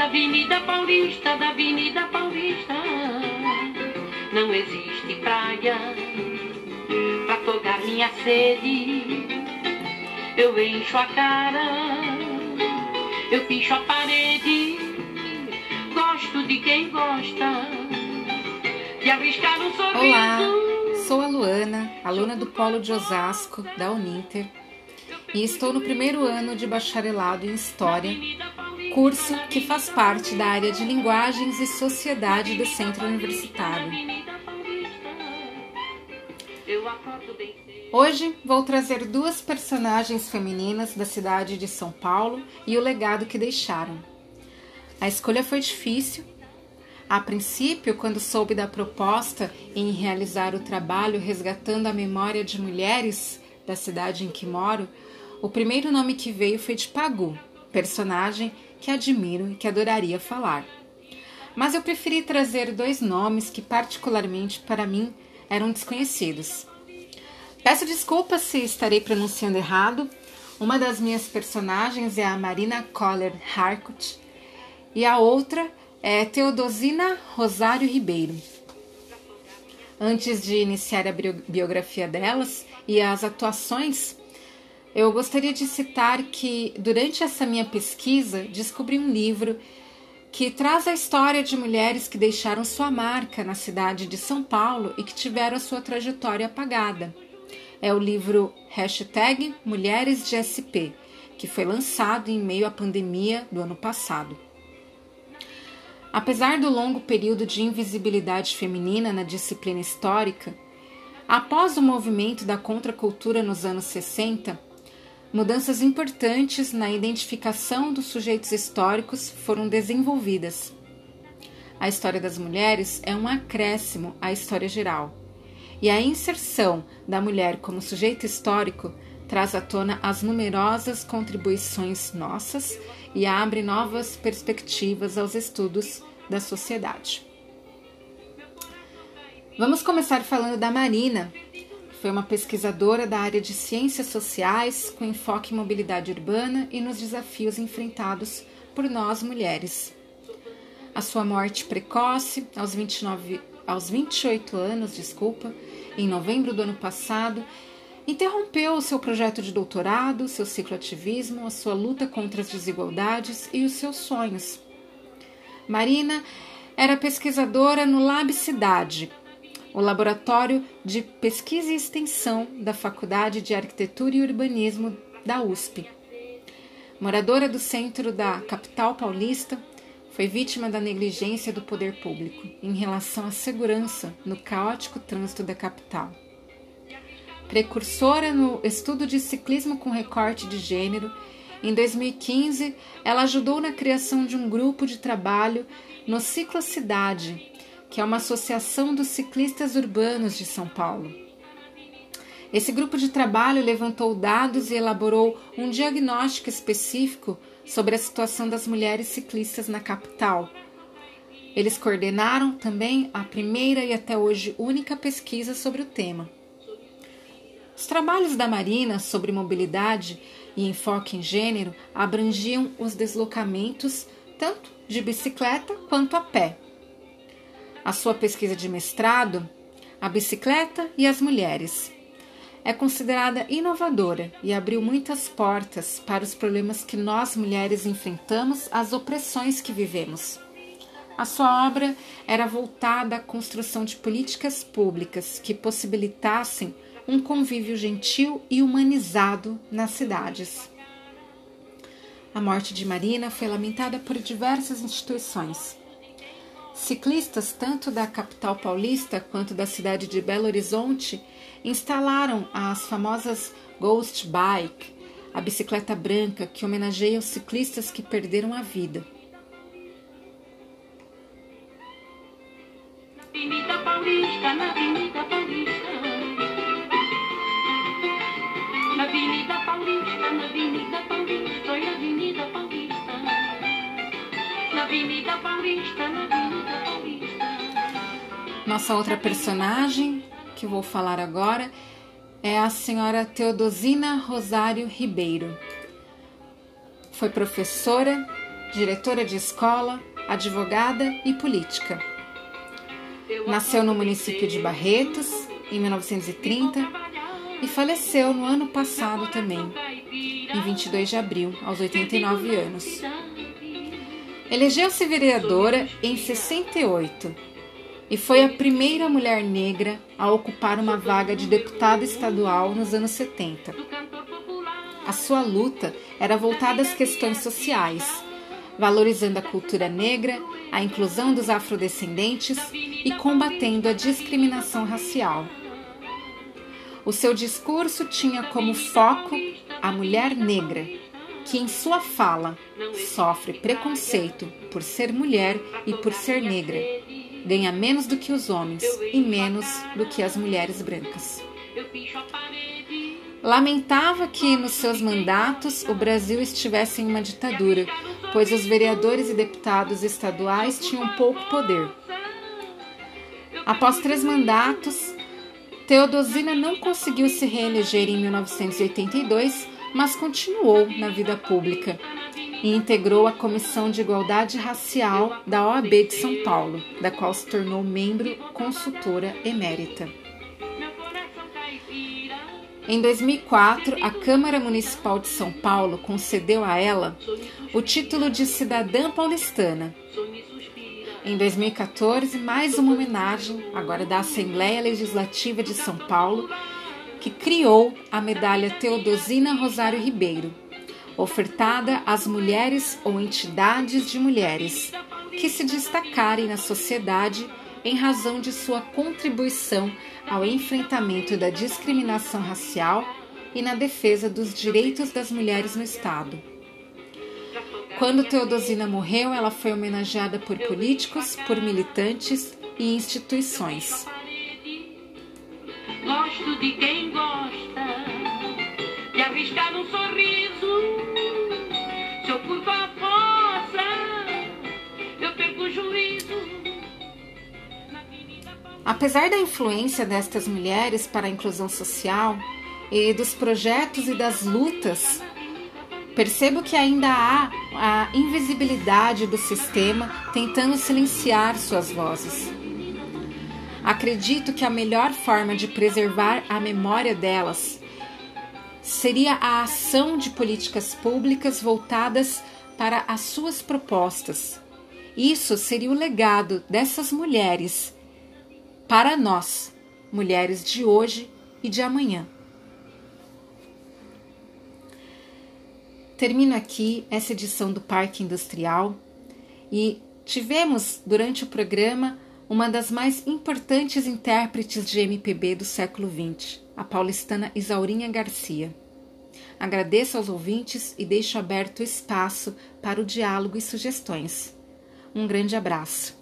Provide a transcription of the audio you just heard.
da Avenida Paulista, da Avenida Paulista. Não existe praia pra afogar minha sede. Eu encho a cara, eu picho a parede. Gosto de quem gosta de arriscar um sorriso. Olá, sou a Luana, aluna do Polo de Osasco, da Uninter, e estou no primeiro ano de bacharelado em História, curso que faz parte da área de Linguagens e Sociedade do Centro Universitário. Hoje vou trazer duas personagens femininas da cidade de São Paulo e o legado que deixaram. A escolha foi difícil. A princípio, quando soube da proposta em realizar o trabalho resgatando a memória de mulheres da cidade em que moro, o primeiro nome que veio foi de Pagu, personagem que admiro e que adoraria falar. Mas eu preferi trazer dois nomes que, particularmente para mim, eram desconhecidos. Peço desculpas se estarei pronunciando errado. Uma das minhas personagens é a Marina Coller Harcourt e a outra é Teodosina Rosário Ribeiro. Antes de iniciar a biografia delas e as atuações, eu gostaria de citar que durante essa minha pesquisa descobri um livro que traz a história de mulheres que deixaram sua marca na cidade de São Paulo e que tiveram a sua trajetória apagada. É o livro Hashtag Mulheres de SP, que foi lançado em meio à pandemia do ano passado. Apesar do longo período de invisibilidade feminina na disciplina histórica, após o movimento da contracultura nos anos 60, mudanças importantes na identificação dos sujeitos históricos foram desenvolvidas. A história das mulheres é um acréscimo à história geral, e a inserção da mulher como sujeito histórico traz à tona as numerosas contribuições nossas e abre novas perspectivas aos estudos da sociedade. Vamos começar falando da Marina, foi uma pesquisadora da área de ciências sociais com enfoque em mobilidade urbana e nos desafios enfrentados por nós mulheres. A sua morte precoce, aos, 29, aos 28 anos, desculpa, em novembro do ano passado, interrompeu o seu projeto de doutorado, seu ciclo ativismo, a sua luta contra as desigualdades e os seus sonhos. Marina era pesquisadora no Lab Cidade, o Laboratório de Pesquisa e Extensão da Faculdade de Arquitetura e Urbanismo da USP. Moradora do centro da capital paulista, foi vítima da negligência do poder público em relação à segurança no caótico trânsito da capital. Precursora no estudo de ciclismo com recorte de gênero, em 2015 ela ajudou na criação de um grupo de trabalho no Ciclo Cidade, que é uma associação dos ciclistas urbanos de São Paulo. Esse grupo de trabalho levantou dados e elaborou um diagnóstico específico sobre a situação das mulheres ciclistas na capital. Eles coordenaram também a primeira e até hoje única pesquisa sobre o tema. Os trabalhos da Marina sobre mobilidade e enfoque em gênero abrangiam os deslocamentos tanto de bicicleta quanto a pé a sua pesquisa de mestrado, A Bicicleta e as Mulheres. É considerada inovadora e abriu muitas portas para os problemas que nós mulheres enfrentamos, as opressões que vivemos. A sua obra era voltada à construção de políticas públicas que possibilitassem um convívio gentil e humanizado nas cidades. A morte de Marina foi lamentada por diversas instituições. Ciclistas, tanto da capital paulista quanto da cidade de Belo Horizonte, instalaram as famosas Ghost Bike, a bicicleta branca que homenageia os ciclistas que perderam a vida. Avenida Avenida Paulista, na Avenida Paulista. Nossa outra personagem que vou falar agora é a senhora Teodosina Rosário Ribeiro. Foi professora diretora de escola, advogada e política. Nasceu no município de Barretos em 1930 e faleceu no ano passado também, em 22 de abril, aos 89 anos. Elegeu-se vereadora em 68 e foi a primeira mulher negra a ocupar uma vaga de deputada estadual nos anos 70. A sua luta era voltada às questões sociais, valorizando a cultura negra, a inclusão dos afrodescendentes e combatendo a discriminação racial. O seu discurso tinha como foco a mulher negra, que em sua fala sofre preconceito por ser mulher e por ser negra, ganha menos do que os homens e menos do que as mulheres brancas. Lamentava que nos seus mandatos o Brasil estivesse em uma ditadura, pois os vereadores e deputados estaduais tinham pouco poder. Após três mandatos, Teodosina não conseguiu se reeleger em 1982, mas continuou na vida pública e integrou a Comissão de Igualdade Racial da OAB de São Paulo, da qual se tornou membro consultora emérita. Em 2004, a Câmara Municipal de São Paulo concedeu a ela o título de cidadã paulistana. Em 2014, mais uma homenagem, agora da Assembleia Legislativa de São Paulo, que criou a medalha Teodosina Rosário Ribeiro, ofertada às mulheres ou entidades de mulheres que se destacarem na sociedade em razão de sua contribuição ao enfrentamento da discriminação racial e na defesa dos direitos das mulheres no Estado. Quando Teodosina morreu, ela foi homenageada por políticos, por militantes e instituições. Gosto de quem gosta de arriscar um sorriso. Se eu curvo a força, eu perco o juízo. Apesar da influência destas mulheres para a inclusão social e dos projetos e das lutas, percebo que ainda há a invisibilidade do sistema tentando silenciar suas vozes. Acredito que a melhor forma de preservar a memória delas seria a ação de políticas públicas voltadas para as suas propostas. Isso seria o legado dessas mulheres para nós, mulheres de hoje e de amanhã. Termino aqui essa edição do Parque Industrial e tivemos durante o programa uma das mais importantes intérpretes de MPB do século XX, a paulistana Isaurinha Garcia. Agradeço aos ouvintes e deixo aberto espaço para o diálogo e sugestões. Um grande abraço.